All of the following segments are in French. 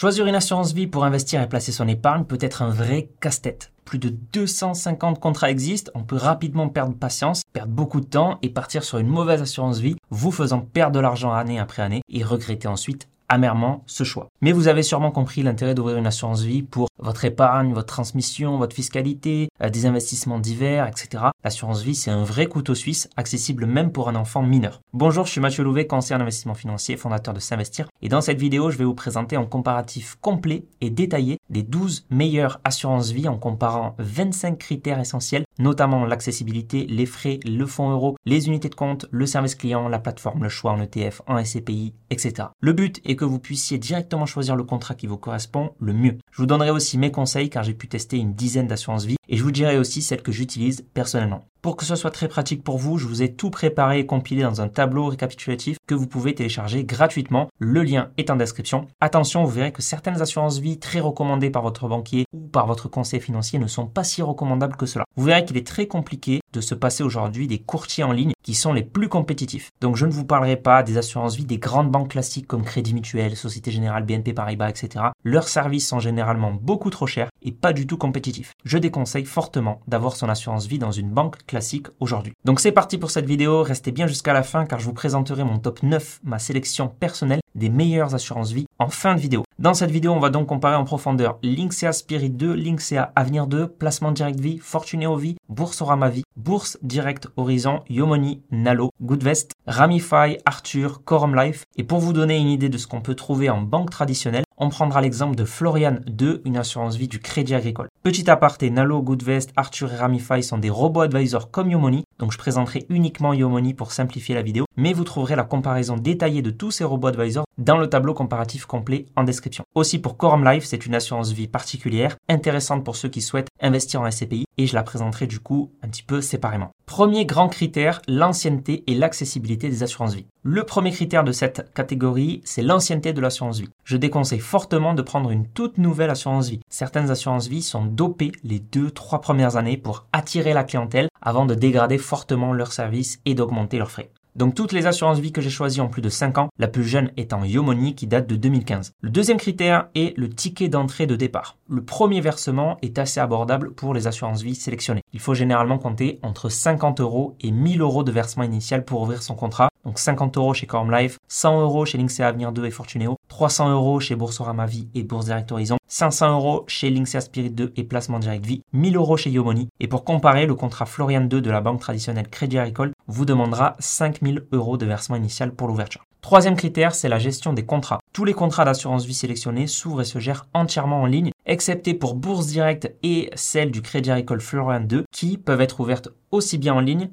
Choisir une assurance vie pour investir et placer son épargne peut être un vrai casse-tête. Plus de 250 contrats existent, on peut rapidement perdre patience, perdre beaucoup de temps et partir sur une mauvaise assurance vie, vous faisant perdre de l'argent année après année et regretter ensuite amèrement ce choix. Mais vous avez sûrement compris l'intérêt d'ouvrir une assurance vie pour votre épargne, votre transmission, votre fiscalité, euh, des investissements divers, etc. L'assurance vie, c'est un vrai couteau suisse, accessible même pour un enfant mineur. Bonjour, je suis Mathieu Louvet, conseiller en investissement financier, fondateur de S'investir. Et dans cette vidéo, je vais vous présenter un comparatif complet et détaillé des 12 meilleures assurances vie en comparant 25 critères essentiels, notamment l'accessibilité, les frais, le fonds euro, les unités de compte, le service client, la plateforme, le choix en ETF, en SCPI, etc. Le but est que vous puissiez directement choisir le contrat qui vous correspond le mieux. Je vous donnerai aussi mes conseils car j'ai pu tester une dizaine d'assurances vie et je vous dirai aussi celles que j'utilise personnellement. Pour que ce soit très pratique pour vous, je vous ai tout préparé et compilé dans un tableau récapitulatif que vous pouvez télécharger gratuitement. Le lien est en description. Attention, vous verrez que certaines assurances vie très recommandées par votre banquier ou par votre conseiller financier ne sont pas si recommandables que cela. Vous verrez qu'il est très compliqué de se passer aujourd'hui des courtiers en ligne qui sont les plus compétitifs. Donc je ne vous parlerai pas des assurances vie des grandes banques classiques comme Crédit Mutuel, Société Générale, BNP Paribas, etc. Leurs services sont généralement beaucoup trop chers et pas du tout compétitifs. Je déconseille fortement d'avoir son assurance vie dans une banque classique aujourd'hui. Donc c'est parti pour cette vidéo, restez bien jusqu'à la fin car je vous présenterai mon top 9, ma sélection personnelle des meilleures assurances vie en fin de vidéo. Dans cette vidéo, on va donc comparer en profondeur Linksea Spirit 2, Linksea Avenir 2, Placement Direct Vie, Fortuneo Vie, Boursorama Vie, Bourse Direct Horizon, Yomoni, Nalo, Goodvest, Ramify, Arthur, Quorum Life. Et pour vous donner une idée de ce qu'on peut trouver en banque traditionnelle, on prendra l'exemple de Florian 2, une assurance vie du Crédit Agricole. Petit aparté, Nalo, Goodvest, Arthur et Ramify sont des robots advisors comme Yomoni, donc je présenterai uniquement Yomoni pour simplifier la vidéo, mais vous trouverez la comparaison détaillée de tous ces robots advisors dans le tableau comparatif complet en description. Aussi pour Quorum Life, c'est une assurance vie particulière, intéressante pour ceux qui souhaitent investir en SCPI et je la présenterai du coup un petit peu séparément. Premier grand critère, l'ancienneté et l'accessibilité des assurances vie. Le premier critère de cette catégorie, c'est l'ancienneté de l'assurance vie. Je déconseille fortement de prendre une toute nouvelle assurance vie. Certaines assurances vie sont dopées les 2-3 premières années pour attirer la clientèle avant de dégrader fortement leurs services et d'augmenter leurs frais. Donc toutes les assurances vie que j'ai choisies ont plus de 5 ans, la plus jeune étant Yomoni qui date de 2015. Le deuxième critère est le ticket d'entrée de départ. Le premier versement est assez abordable pour les assurances vie sélectionnées. Il faut généralement compter entre 50 euros et 1000 euros de versement initial pour ouvrir son contrat. Donc 50 euros chez Corm Life, 100 euros chez Linksea Avenir 2 et Fortuneo, 300 euros chez Boursorama Vie et Bourse Direct Horizon, 500 euros chez Linksea Spirit 2 et Placement Direct Vie, 1000 euros chez Yomoni. Et pour comparer, le contrat Florian 2 de la banque traditionnelle Crédit Agricole vous demandera 5000 euros de versement initial pour l'ouverture. Troisième critère, c'est la gestion des contrats. Tous les contrats d'assurance vie sélectionnés s'ouvrent et se gèrent entièrement en ligne, excepté pour Bourse Direct et celle du Crédit Agricole Florian 2, qui peuvent être ouvertes aussi bien en ligne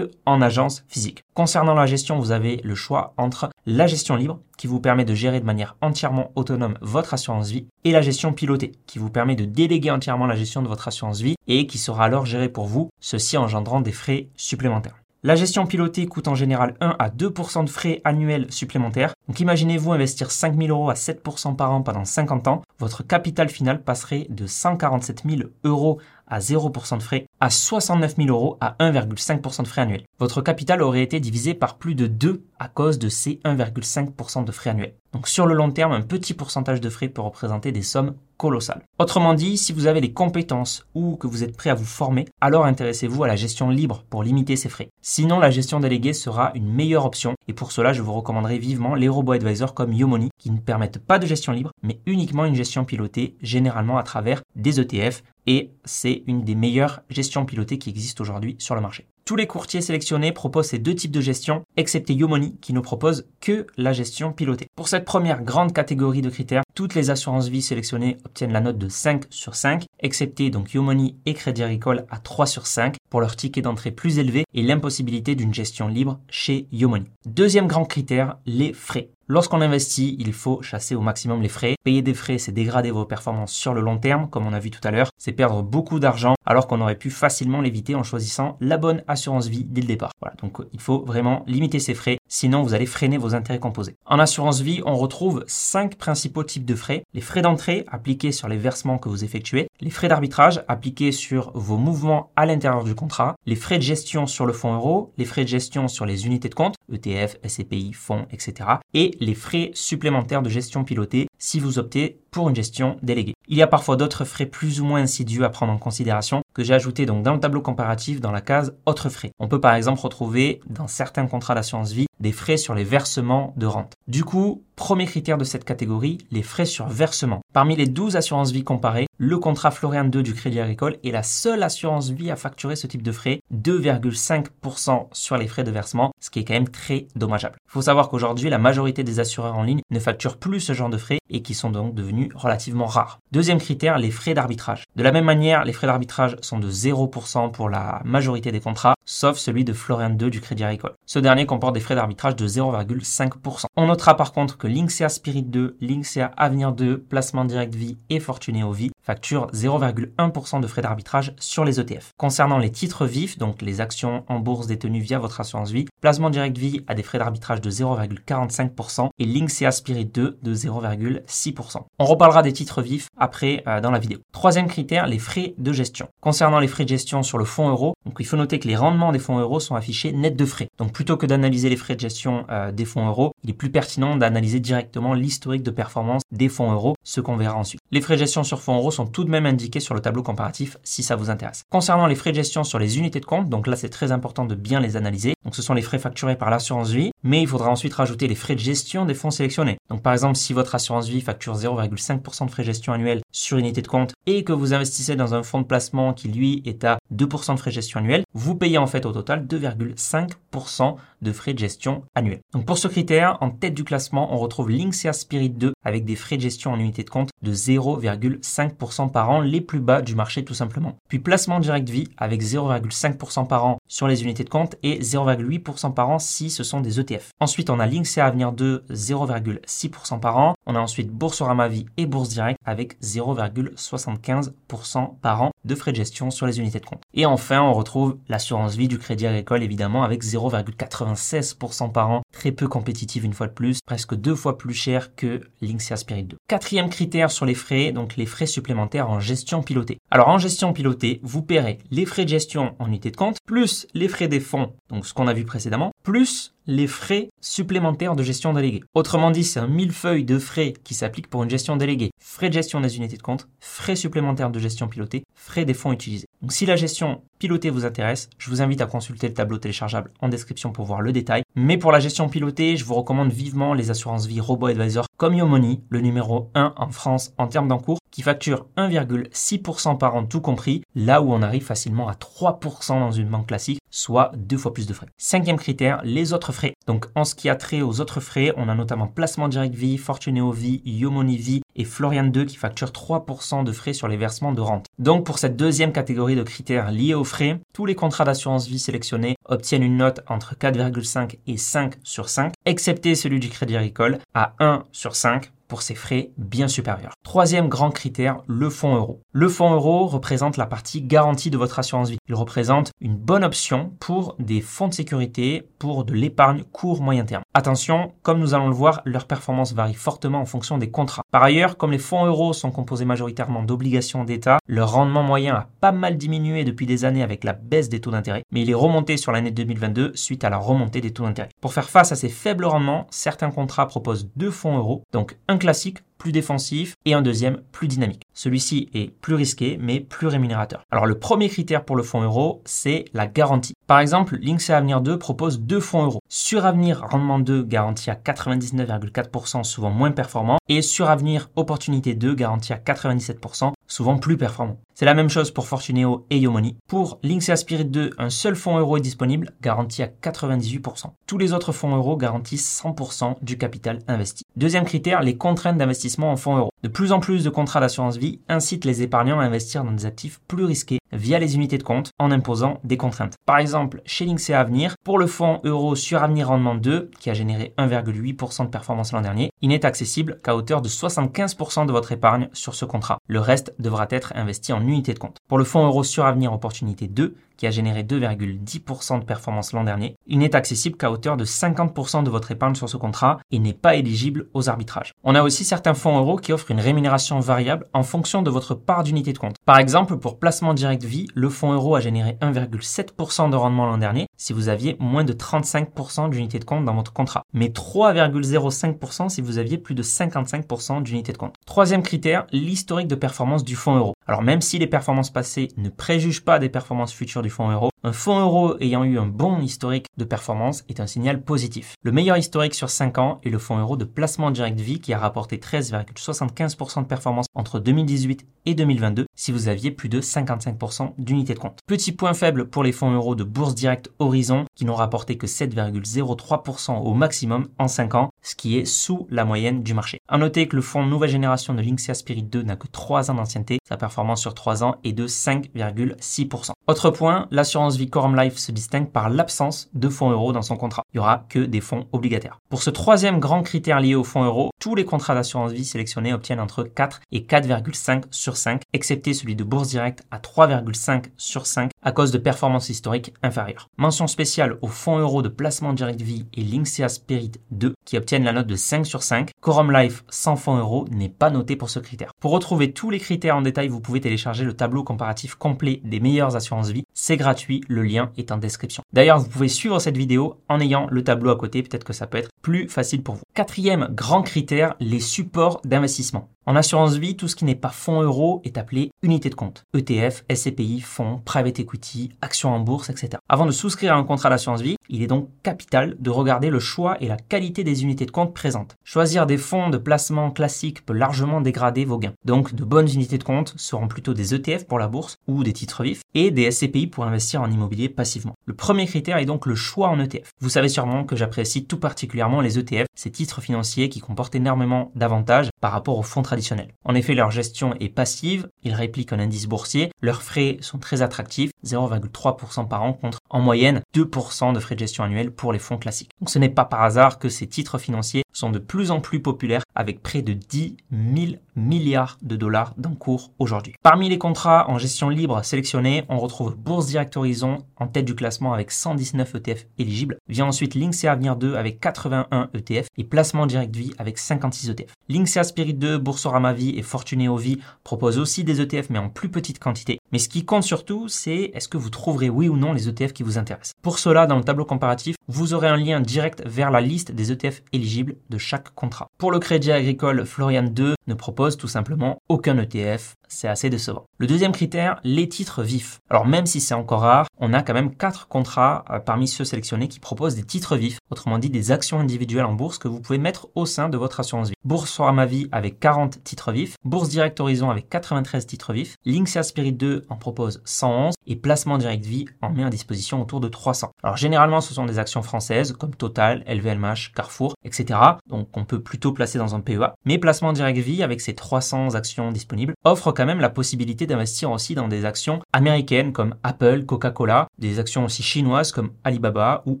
en agence physique. Concernant la gestion, vous avez le choix entre la gestion libre, qui vous permet de gérer de manière entièrement autonome votre assurance vie, et la gestion pilotée, qui vous permet de déléguer entièrement la gestion de votre assurance vie et qui sera alors gérée pour vous, ceci engendrant des frais supplémentaires. La gestion pilotée coûte en général 1 à 2% de frais annuels supplémentaires. Donc imaginez-vous investir 5000 euros à 7% par an pendant 50 ans. Votre capital final passerait de 147 000 euros à 0% de frais à 69 000 euros à 1,5% de frais annuels. Votre capital aurait été divisé par plus de 2 à cause de ces 1,5% de frais annuels. Donc sur le long terme, un petit pourcentage de frais peut représenter des sommes colossales. Autrement dit, si vous avez les compétences ou que vous êtes prêt à vous former, alors intéressez-vous à la gestion libre pour limiter ces frais. Sinon, la gestion déléguée sera une meilleure option et pour cela, je vous recommanderai vivement les robots advisors comme Yomoni qui ne permettent pas de gestion libre mais uniquement une gestion pilotée généralement à travers des ETF et c'est une des meilleures gestions pilotées qui existent aujourd'hui sur le marché. Tous les courtiers sélectionnés proposent ces deux types de gestion, excepté Yomoni qui ne propose que la gestion pilotée. Pour cette première grande catégorie de critères, toutes les assurances vie sélectionnées obtiennent la note de 5 sur 5, excepté donc Yomoni et Crédit Agricole à 3 sur 5 pour leur ticket d'entrée plus élevé et l'impossibilité d'une gestion libre chez Yomoni. Deuxième grand critère, les frais. Lorsqu'on investit, il faut chasser au maximum les frais. Payer des frais, c'est dégrader vos performances sur le long terme, comme on a vu tout à l'heure. C'est perdre beaucoup d'argent alors qu'on aurait pu facilement l'éviter en choisissant la bonne assurance assurance vie dès le départ. Voilà, donc il faut vraiment limiter ces frais, sinon vous allez freiner vos intérêts composés. En assurance vie, on retrouve cinq principaux types de frais. Les frais d'entrée appliqués sur les versements que vous effectuez, les frais d'arbitrage appliqués sur vos mouvements à l'intérieur du contrat, les frais de gestion sur le fonds euro, les frais de gestion sur les unités de compte, ETF, SCPI, fonds, etc. et les frais supplémentaires de gestion pilotée si vous optez pour une gestion déléguée. Il y a parfois d'autres frais plus ou moins insidieux à prendre en considération que j'ai ajouté donc dans le tableau comparatif dans la case autres frais. On peut par exemple retrouver dans certains contrats d'assurance vie des frais sur les versements de rente. Du coup, premier critère de cette catégorie, les frais sur versement. Parmi les 12 assurances vie comparées, le contrat Florian 2 du Crédit Agricole est la seule assurance vie à facturer ce type de frais, 2,5% sur les frais de versement, ce qui est quand même très dommageable. Il faut savoir qu'aujourd'hui, la majorité des assureurs en ligne ne facturent plus ce genre de frais et qui sont donc devenus relativement rares. Deuxième critère, les frais d'arbitrage. De la même manière, les frais d'arbitrage sont de 0% pour la majorité des contrats, sauf celui de Florian 2 du Crédit Agricole. Ce dernier comporte des frais d'arbitrage de 0,5%. On notera par contre que Linksea Spirit 2, Linksea Avenir 2, Placement Direct Vie et Fortunéo Vie facturent 0,1% de frais d'arbitrage sur les ETF. Concernant les titres vifs, donc les actions en bourse détenues via votre assurance vie, Placement Direct Vie a des frais d'arbitrage de 0,45% et Linksea Spirit 2 de 0,6%. On reparlera des titres vifs après euh, dans la vidéo. Troisième critère, les frais de gestion. Concernant les frais de gestion sur le fonds euro, donc il faut noter que les rendements des fonds euros sont affichés net de frais. Donc plutôt que d'analyser les frais gestion euh, des fonds euros, il est plus pertinent d'analyser directement l'historique de performance des fonds euros, ce qu'on verra ensuite. Les frais de gestion sur fonds euros sont tout de même indiqués sur le tableau comparatif si ça vous intéresse. Concernant les frais de gestion sur les unités de compte, donc là c'est très important de bien les analyser. Donc ce sont les frais facturés par l'assurance vie, mais il faudra ensuite rajouter les frais de gestion des fonds sélectionnés. Donc par exemple, si votre assurance vie facture 0,5% de frais de gestion annuels sur unité de compte et que vous investissez dans un fonds de placement qui lui est à 2% de frais de gestion annuels, vous payez en fait au total 2,5% de frais de gestion annuels. Donc pour ce critère, en tête du classement, on retrouve Linksea Spirit 2 avec des frais de gestion en unité de compte de 0,5% par an, les plus bas du marché tout simplement. Puis placement direct vie avec 0,5% par an sur les unités de compte et 0,8% par an si ce sont des ETF. Ensuite, on a Linksea Avenir 2 0,6% par an. On a ensuite Boursorama Vie et Bourse Direct avec 0,75% par an de frais de gestion sur les unités de compte. Et enfin, on retrouve l'assurance vie du Crédit Agricole évidemment avec 0,96% par an, très peu compétitive une fois de plus, presque deux fois plus cher que Linksea Spirit 2. Quatrième critère sur les frais, donc les frais supplémentaires en gestion pilotée. Alors en gestion pilotée, vous paierez les frais de gestion en unité de compte, plus les frais des fonds, donc ce qu'on a vu précédemment, plus les frais supplémentaires de gestion déléguée. Autrement dit, c'est un millefeuille de frais qui s'applique pour une gestion déléguée. Frais de gestion des unités de compte, frais supplémentaires de gestion pilotée, frais des fonds utilisés. Donc si la gestion pilotée vous intéresse, je vous invite à consulter le tableau téléchargeable en description pour voir le détail. Mais pour la gestion pilotée, je vous recommande vivement les assurances vie Robo Advisor comme Yomoni, le numéro 1 en France en termes d'encours, qui facture 1,6% par an tout compris, là où on arrive facilement à 3% dans une banque classique, soit deux fois plus de frais. Cinquième critère, les autres Donc en ce qui a trait aux autres frais, on a notamment Placement Direct Vie, Fortuneo Vie, Yomoni Vie et Florian 2 qui facturent 3% de frais sur les versements de rente. Donc pour cette deuxième catégorie de critères liés aux frais, tous les contrats d'assurance vie sélectionnés obtiennent une note entre 4,5 et 5 sur 5, excepté celui du Crédit Agricole à 1 sur 5 pour ses frais bien supérieurs. Troisième grand critère, le fonds euro. Le fonds euro représente la partie garantie de votre assurance vie. Il représente une bonne option pour des fonds de sécurité, pour de l'épargne court moyen terme. Attention, comme nous allons le voir, leur performance varie fortement en fonction des contrats. Par ailleurs, comme les fonds euros sont composés majoritairement d'obligations d'État, leur rendement moyen a pas mal diminué depuis des années avec la baisse des taux d'intérêt, mais il est remonté sur l'année 2022 suite à la remontée des taux d'intérêt. Pour faire face à ces faibles rendements, certains contrats proposent deux fonds euros, donc un classique plus défensif et un deuxième plus dynamique. Celui-ci est plus risqué mais plus rémunérateur. Alors le premier critère pour le fonds euro, c'est la garantie. Par exemple, Linksea Avenir 2 propose deux fonds euros. Suravenir Rendement 2 garanti à 99,4%, souvent moins performant, et Suravenir Opportunité 2 garanti à 97%, souvent plus performant. C'est la même chose pour Fortuneo et Yomoni. Pour Linksea Spirit 2, un seul fonds euro est disponible, garanti à 98%. Tous les autres fonds euros garantissent 100% du capital investi. Deuxième critère, les contraintes d'investissement en fonds euros. De plus en plus de contrats d'assurance vie incitent les épargnants à investir dans des actifs plus risqués via les unités de compte en imposant des contraintes. Par exemple, chez Linksea Avenir, pour le fonds euro sur Avenir Rendement 2, qui a généré 1,8% de performance l'an dernier, il n'est accessible qu'à hauteur de 75% de votre épargne sur ce contrat. Le reste devra être investi en unité de compte. Pour le fonds euro sur Avenir Opportunité 2, qui a généré 2,10% de performance l'an dernier. Il n'est accessible qu'à hauteur de 50% de votre épargne sur ce contrat et n'est pas éligible aux arbitrages. On a aussi certains fonds euros qui offrent une rémunération variable en fonction de votre part d'unité de compte. Par exemple, pour placement direct vie, le fonds euro a généré 1,7% de rendement l'an dernier si vous aviez moins de 35% d'unité de compte dans votre contrat, mais 3,05% si vous aviez plus de 55% d'unité de compte. Troisième critère, l'historique de performance du fonds euro. Alors même si les performances passées ne préjugent pas des performances futures du fonds euro, un fonds euro ayant eu un bon historique de performance est un signal positif. Le meilleur historique sur 5 ans est le fonds euro de placement direct vie qui a rapporté 13,75% de performance entre 2018 et 2022 si vous aviez plus de 55% d'unités de compte. Petit point faible pour les fonds euros de bourse directe Horizon qui n'ont rapporté que 7,03% au maximum en 5 ans, ce qui est sous la moyenne du marché. À noter que le fonds nouvelle génération de Linksea Spirit 2 n'a que 3 ans d'ancienneté, sa performance sur 3 ans est de 5,6%. Autre point, l'assurance vie Life se distingue par l'absence de fonds euros dans son contrat. Il y aura que des fonds obligataires. Pour ce troisième grand critère lié aux fonds euros, tous les contrats d'assurance vie sélectionnés obtiennent entre 4 et 4,5 sur 5, excepté celui de Bourse Directe à 3,5 sur 5 à cause de performances historiques inférieures. Mention spéciale aux fonds euros de placement direct vie et Linksea Spirit 2 qui obtiennent la note de 5 sur 5. Quorum Life sans fonds euros n'est pas noté pour ce critère. Pour retrouver tous les critères en détail, vous pouvez télécharger le tableau comparatif complet des meilleures assurances vie. C'est gratuit, le lien est en description. D'ailleurs, vous pouvez suivre cette vidéo en ayant le tableau à côté, peut-être que ça peut être plus facile pour vous. Quatrième grand critère, les supports d'investissement. En assurance vie, tout ce qui n'est pas fonds euros est appelé unité de compte. ETF, SCPI, fonds, private equity, actions en bourse, etc. Avant de souscrire à un contrat d'assurance vie, il est donc capital de regarder le choix et la qualité des unités de compte présentes. Choisir des fonds de placement classiques peut largement dégrader vos gains. Donc de bonnes unités de compte seront plutôt des ETF pour la bourse ou des titres vifs et des SCPI pour investir en immobilier passivement. Le premier critère est donc le choix en ETF. Vous savez sûrement que j'apprécie tout particulièrement les ETF, ces titres financiers qui comportent énormément d'avantages par rapport aux fonds traditionnels en effet, leur gestion est passive, ils répliquent un indice boursier, leurs frais sont très attractifs, 0,3% par an contre en moyenne 2% de frais de gestion annuels pour les fonds classiques. Donc ce n'est pas par hasard que ces titres financiers sont de plus en plus populaires avec près de 10 000 milliards de dollars d'encours aujourd'hui. Parmi les contrats en gestion libre sélectionnés, on retrouve Bourse Direct Horizon en tête du classement avec 119 ETF éligibles. Vient ensuite Linksea Avenir 2 avec 81 ETF et Placement Direct Vie avec 56 ETF. Linksea Spirit 2, Boursorama Vie et Fortuneo Vie proposent aussi des ETF mais en plus petite quantité. Mais ce qui compte surtout, c'est est-ce que vous trouverez oui ou non les ETF qui vous intéressent. Pour cela, dans le tableau comparatif, vous aurez un lien direct vers la liste des ETF éligibles de chaque contrat. Pour le Crédit Agricole, Florian 2 ne propose tout simplement aucun ETF c'est assez décevant. Le deuxième critère, les titres vifs. Alors même si c'est encore rare, on a quand même quatre contrats euh, parmi ceux sélectionnés qui proposent des titres vifs, autrement dit des actions individuelles en bourse que vous pouvez mettre au sein de votre assurance vie. Bourse ma Vie avec 40 titres vifs, Bourse Direct Horizon avec 93 titres vifs, Linksea Spirit 2 en propose 111 et Placement Direct Vie en met à disposition autour de 300. Alors généralement ce sont des actions françaises comme Total, LVMH, Carrefour, etc. Donc on peut plutôt placer dans un PEA. Mais Placement Direct Vie avec ses 300 actions disponibles offre quand même la possibilité d'investir aussi dans des actions américaines comme Apple, Coca-Cola, des actions aussi chinoises comme Alibaba ou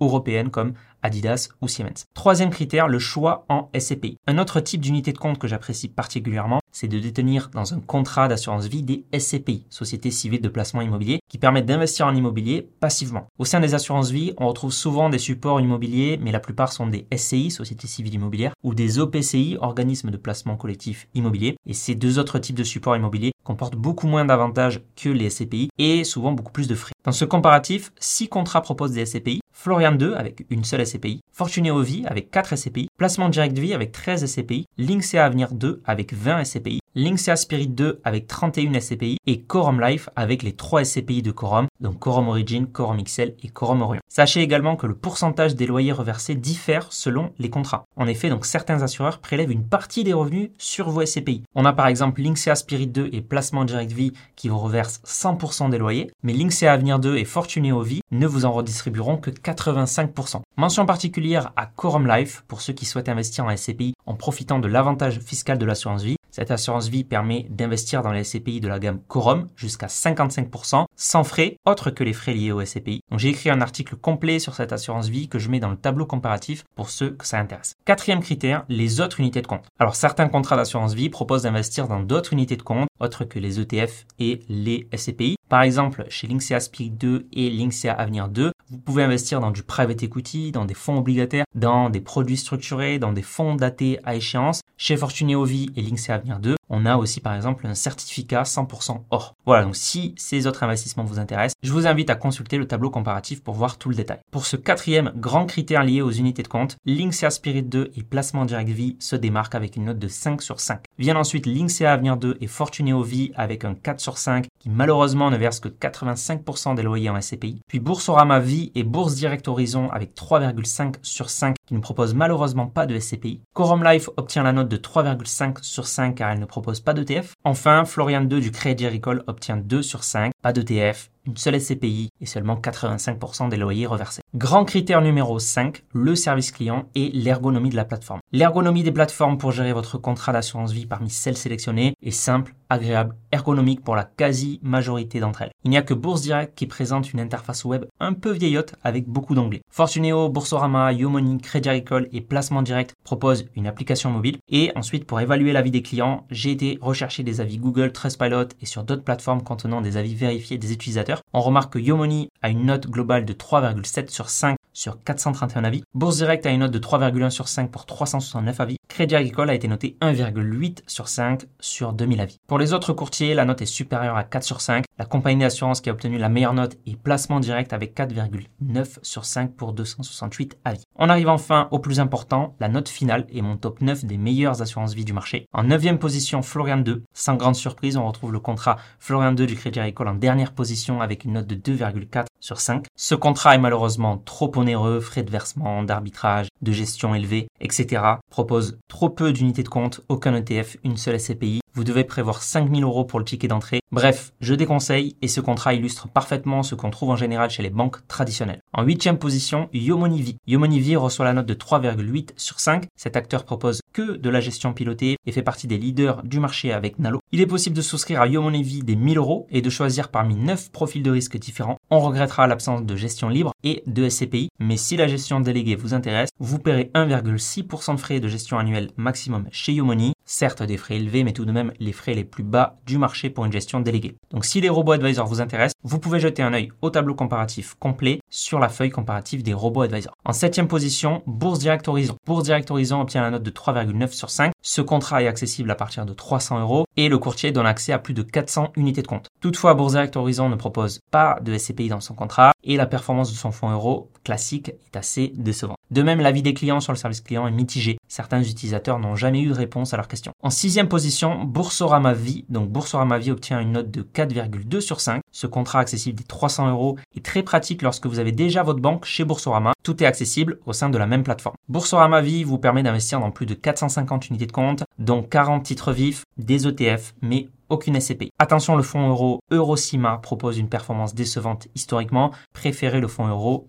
européennes comme Adidas ou Siemens. Troisième critère, le choix en SCPI. Un autre type d'unité de compte que j'apprécie particulièrement, c'est de détenir dans un contrat d'assurance vie des SCPI, sociétés civiles de placement immobilier, qui permettent d'investir en immobilier passivement. Au sein des assurances vie, on retrouve souvent des supports immobiliers, mais la plupart sont des SCI, sociétés civiles immobilières, ou des OPCI, organismes de placement collectif immobilier. Et ces deux autres types de supports immobiliers comportent beaucoup moins d'avantages que les SCPI et souvent beaucoup plus de frais. Dans ce comparatif, six contrats proposent des SCPI, Florian 2 avec une seule SCPI, Fortuneo Vie avec 4 SCPI, Placement Direct Vie avec 13 SCPI, Linksea Avenir 2 avec 20 SCPI, Linksea Spirit 2 avec 31 SCPI et Quorum Life avec les 3 SCPI de Quorum, donc Quorum Origin, Quorum XL et Quorum Orion. Sachez également que le pourcentage des loyers reversés diffère selon les contrats. En effet, donc certains assureurs prélèvent une partie des revenus sur vos SCPI. On a par exemple Linksea Spirit 2 et Placement Direct Vie qui vous reversent 100% des loyers, mais Linksea Avenir 2 et Fortuneo Vie ne vous en redistribueront que 85%. Mention particulière à Quorum Life pour ceux qui souhaitent investir en SCPI en profitant de l'avantage fiscal de l'assurance vie Cette assurance vie permet d'investir dans les SCPI de la gamme Quorum jusqu'à 55% sans frais autres que les frais liés au SCPI. Donc j'ai écrit un article complet sur cette assurance vie que je mets dans le tableau comparatif pour ceux que ça intéresse. Quatrième critère, les autres unités de compte. Alors certains contrats d'assurance vie proposent d'investir dans d'autres unités de compte autres que les ETF et les SCPI. Par exemple, chez Linksea Spirit 2 et Linksea Avenir 2, vous pouvez investir dans du private equity, dans des fonds obligataires, dans des produits structurés, dans des fonds datés à échéance. Chez Fortuneo Vie et Linksea Avenir 2, on a aussi par exemple un certificat 100% or. Voilà, donc si ces autres investissements vous intéressent, je vous invite à consulter le tableau comparatif pour voir tout le détail. Pour ce quatrième grand critère lié aux unités de compte, Linksea Spirit 2 et Placement Direct Vie se démarquent avec une note de 5 sur 5. Viennent ensuite Linksea Avenir 2 et Fortuneo Vie avec un 4 sur 5 qui malheureusement ne verse que 85% des loyers en SCPI. Puis Boursorama Vie et Bourse Direct Horizon avec 3,5 sur 5 qui ne proposent malheureusement pas de SCPI. Quorum Life obtient la note de 3,5 sur 5 car elle ne propose pas d'ETF. Enfin, Florian 2 du Crédit Agricole obtient 2 sur 5, pas d'ETF, une seule SCPI et seulement 85% des loyers reversés. Grand critère numéro 5, le service client et l'ergonomie de la plateforme. L'ergonomie des plateformes pour gérer votre contrat d'assurance vie parmi celles sélectionnées est simple, agréable, ergonomique pour la quasi-majorité d'entre elles. Il n'y a que Bourse Direct qui présente une interface web un peu vieillotte avec beaucoup d'onglets. Fortuneo, Boursorama, Yomoni, Crédit Agricole et Placement Direct proposent une application mobile. Et ensuite, pour évaluer l'avis des clients, j'ai été rechercher des avis Google, Trustpilot et sur d'autres plateformes contenant des avis vérifiés des utilisateurs. On remarque que Yomoni a une note globale de 3,7 sur 5 sur 431 avis. Bourse Direct a une note de 3,1 sur 5 pour 369 avis. Crédit Agricole a été noté 1,8 sur 5 sur 2000 avis. Pour les autres courtiers, la note est supérieure à 4 sur 5. La compagnie d'assurance qui a obtenu la meilleure note est Placement Direct avec 4,9 sur 5 pour 268 avis. On arrive enfin au plus important, la note finale et mon top 9 des meilleures assurances vie du marché. En 9 position, Florian 2. Sans grande surprise, on retrouve le contrat Florian 2 du Crédit Agricole en dernière position avec une note de 2,4 sur 5. Ce contrat est malheureusement trop onéreux, frais de versement, d'arbitrage, de gestion élevée, etc. Propose trop peu d'unités de compte, aucun ETF, une seule SCPI. Vous devez prévoir 5000 euros pour le ticket d'entrée. Bref, je déconseille et ce contrat illustre parfaitement ce qu'on trouve en général chez les banques traditionnelles. En huitième position, Yomonivi. Yomonivi reçoit la note de 3,8 sur 5. Cet acteur propose que de la gestion pilotée et fait partie des leaders du marché avec Nalo. Il est possible de souscrire à Yomonivi des 1000 euros et de choisir parmi 9 profils de risque différents. On regrettera l'absence de gestion libre et de SCPI, mais si la gestion déléguée vous intéresse, vous paierez 1,6% de frais de gestion annuelle maximum chez Yomoni. Certes des frais élevés, mais tout de même les frais les plus bas du marché pour une gestion déléguée. Donc si les robots advisors vous intéressent, vous pouvez jeter un œil au tableau comparatif complet sur la feuille comparative des robots advisors. En septième position, Bourse Direct Horizon. Bourse Direct obtient la note de 3,9 sur 5. Ce contrat est accessible à partir de 300 euros et le courtier donne accès à plus de 400 unités de compte. Toutefois, Bourse Direct ne propose pas de SCPI dans son contrat et la performance de son fonds euro classique est assez décevante. De même, l'avis des clients sur le service client est mitigé. Certains utilisateurs n'ont jamais eu de réponse à leurs questions. En sixième position, Boursorama Vie. Donc Boursorama Vie obtient une note de 4,2 sur 5. Ce contrat accessible des 300 euros est très pratique lorsque vous avez déjà votre banque chez Boursorama. Tout est accessible au sein de la même plateforme. Boursorama Vie vous permet d'investir dans plus de 450 unités de compte, dont 40 titres vifs, des ETF, mais aucune SCP. Attention, le fonds euro Eurocima propose une performance décevante historiquement. Préférez le fonds euro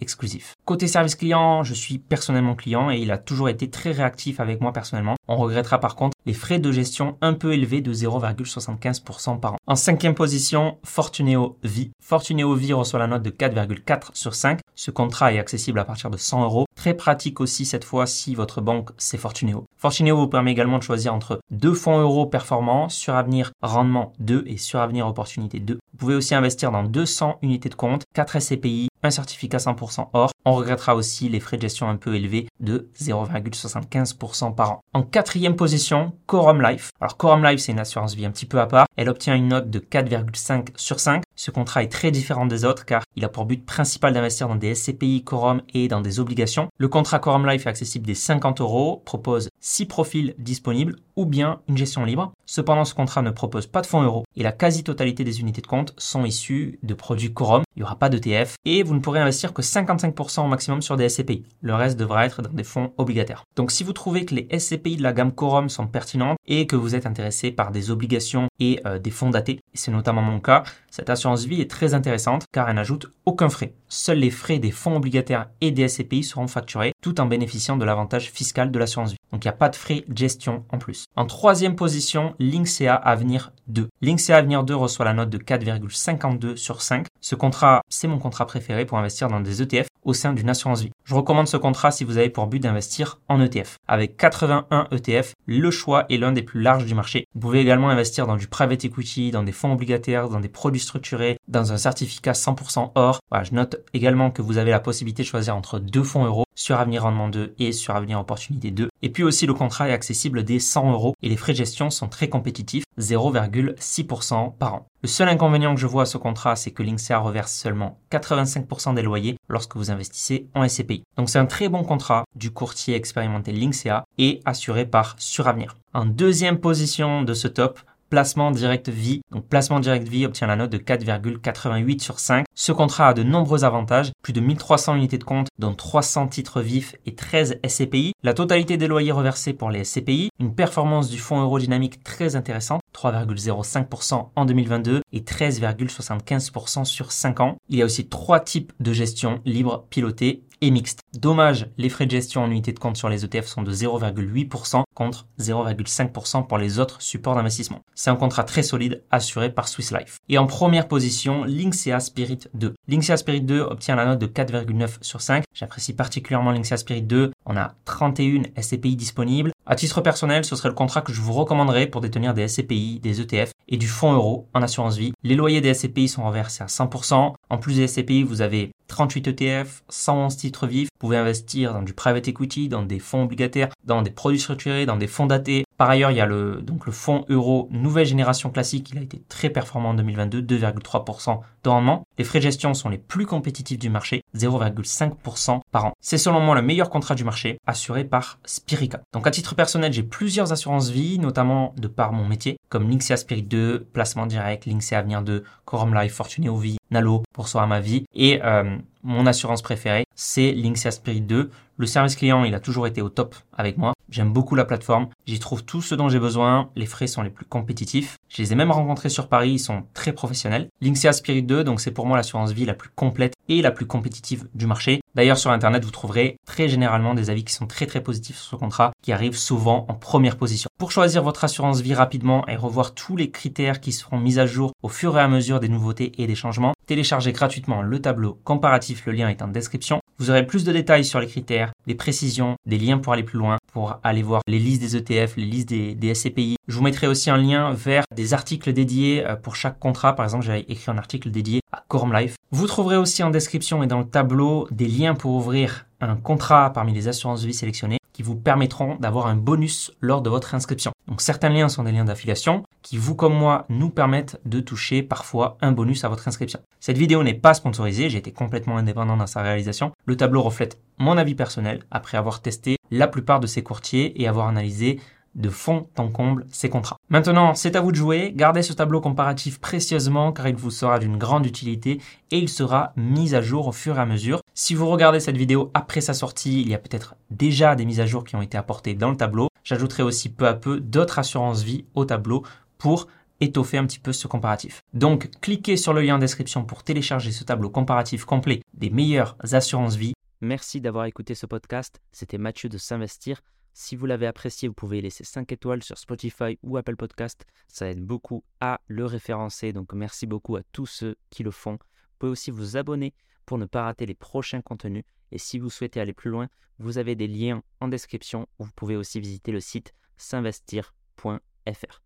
exclusif. Côté service client, je suis personnellement client et il a toujours été très réactif avec moi personnellement. On regrettera par contre les frais de gestion un peu élevés de 0,75% par an. En cinquième position, Fortuneo Vie. Fortuneo Vie reçoit la note de 4,4 sur 5. Ce contrat est accessible à partir de 100 euros. Très pratique aussi cette fois si votre banque c'est Fortuneo. Fortuneo vous permet également de choisir entre deux fonds euros performants, sur avenir rendement 2 et sur avenir opportunité 2. Vous pouvez aussi investir dans 200 unités de compte, 4 SCPI, un certificat 100% or. On regrettera aussi les frais de gestion un peu élevés de 0,75% par an. Quatrième position, Quorum Life. Alors Quorum Life, c'est une assurance vie un petit peu à part. Elle obtient une note de 4,5 sur 5. Ce contrat est très différent des autres car il a pour but principal d'investir dans des SCPI Quorum et dans des obligations. Le contrat Quorum Life est accessible des 50 euros, propose 6 profils disponibles ou bien une gestion libre. Cependant, ce contrat ne propose pas de fonds euros et la quasi-totalité des unités de compte sont issues de produits Quorum. il n'y aura pas d'ETF et vous ne pourrez investir que 55% au maximum sur des SCPI. Le reste devra être dans des fonds obligataires. Donc si vous trouvez que les SCPI de la gamme Quorum sont pertinentes et que vous êtes intéressé par des obligations et euh, des fonds datés, c'est notamment mon cas, cette assurance vie est très intéressante car elle n'ajoute aucun frais. Seuls les frais des fonds obligataires et des SCPI seront facturés tout en bénéficiant de l'avantage fiscal de l'assurance vie. Donc il n'y a pas de frais de gestion en plus. En troisième position, Linksea Avenir 2. Linksea Avenir 2 reçoit la note de 4,52 sur 5. Ce contrat, c'est mon contrat préféré pour investir dans des ETF au sein d'une assurance vie. Je recommande ce contrat si vous avez pour but d'investir en ETF. Avec 81 ETF, le choix est l'un des plus larges du marché. Vous pouvez également investir dans du private equity, dans des fonds obligataires, dans des produits structurés, dans un certificat 100% or. je note également que vous avez la possibilité de choisir entre deux fonds euros sur Avenir Rendement 2 et sur Avenir Opportunité 2. Et puis aussi le contrat est accessible dès 100 euros et les frais de gestion sont très compétitifs, 0,6% par an. Le seul inconvénient que je vois à ce contrat, c'est que Linksea reverse seulement 85% des loyers lorsque vous investissez en SCPI. Donc c'est un très bon contrat du courtier expérimenté Linksea et assuré par Suravenir. En deuxième position de ce top, placement direct vie. Donc placement direct vie obtient la note de 4,88 sur 5. Ce contrat a de nombreux avantages, plus de 1300 unités de compte, dont 300 titres vifs et 13 SCPI, la totalité des loyers reversés pour les SCPI, une performance du fonds eurodynamique très intéressante, 3,05% en 2022 et 13,75% sur 5 ans. Il y a aussi trois types de gestion libre, pilotée et mixte. Dommage, les frais de gestion en unité de compte sur les ETF sont de 0,8% contre 0,5% pour les autres supports d'investissement. C'est un contrat très solide assuré par Swiss Life. Et en première position, Linksea Spirit 2. Linksea Spirit 2 obtient la note de 4,9 sur 5. J'apprécie particulièrement Linksea Spirit 2. On a 31 SCPI disponibles. À titre personnel, ce serait le contrat que je vous recommanderais pour détenir des SCPI, des ETF et du fonds euro en assurance vie. Les loyers des SCPI sont reversés à 100%. En plus des SCPI, vous avez 38 ETF, 111 titres vifs. Vous pouvez investir dans du private equity, dans des fonds obligataires, dans des produits structurés, dans des fonds datés. Par ailleurs, il y a le, donc le fonds euro nouvelle génération classique. Il a été très performant en 2022, 2,3% de rendement. Les frais de gestion sont les plus compétitifs du marché, 0,5% par an. C'est selon moi le meilleur contrat du marché, assuré par Spirica. Donc à titre personnel, j'ai plusieurs assurances vie, notamment de par mon métier, comme Linksea Spirit 2, Placement Direct, Linksea Avenir 2, Quorum Life, Fortuneo Vie, Nalo pour soi à ma vie. Et euh, mon assurance préférée, c'est Linksea Spirit 2. Le service client, il a toujours été au top avec moi. J'aime beaucoup la plateforme. J'y trouve tout ce dont j'ai besoin. Les frais sont les plus compétitifs. Je les ai même rencontrés sur Paris. Ils sont très professionnels. Linksea Spirit 2, donc c'est pour moi l'assurance vie la plus complète et la plus compétitive du marché. D'ailleurs, sur Internet, vous trouverez très généralement des avis qui sont très très positifs sur ce contrat, qui arrivent souvent en première position. Pour choisir votre assurance vie rapidement et revoir tous les critères qui seront mis à jour au fur et à mesure des nouveautés et des changements, téléchargez gratuitement le tableau comparatif. Le lien est en description. Vous aurez plus de détails sur les critères, des précisions, des liens pour aller plus loin, pour aller voir les listes des ETF, les listes des, SCPI. Je vous mettrai aussi un lien vers des articles dédiés euh, pour chaque contrat. Par exemple, j'avais écrit un article dédié à Quorum Life. Vous trouverez aussi en description et dans le tableau des liens pour ouvrir un contrat parmi les assurances vie sélectionnées qui vous permettront d'avoir un bonus lors de votre inscription. Donc certains liens sont des liens d'affiliation qui, vous comme moi, nous permettent de toucher parfois un bonus à votre inscription. Cette vidéo n'est pas sponsorisée, j'ai été complètement indépendant dans sa réalisation. Le tableau reflète mon avis personnel après avoir testé la plupart de ces courtiers et avoir analysé de fond en comble ces contrats. Maintenant, c'est à vous de jouer. Gardez ce tableau comparatif précieusement car il vous sera d'une grande utilité et il sera mis à jour au fur et à mesure. Si vous regardez cette vidéo après sa sortie, il y a peut-être déjà des mises à jour qui ont été apportées dans le tableau. J'ajouterai aussi peu à peu d'autres assurances vie au tableau pour étoffer un petit peu ce comparatif. Donc, cliquez sur le lien en description pour télécharger ce tableau comparatif complet des meilleures assurances vie. Merci d'avoir écouté ce podcast. C'était Mathieu de S'investir. Si vous l'avez apprécié, vous pouvez laisser 5 étoiles sur Spotify ou Apple Podcast. Ça aide beaucoup à le référencer. Donc merci beaucoup à tous ceux qui le font. Vous pouvez aussi vous abonner pour ne pas rater les prochains contenus. Et si vous souhaitez aller plus loin, vous avez des liens en description vous pouvez aussi visiter le site s'investir.fr.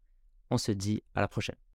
On se dit à la prochaine.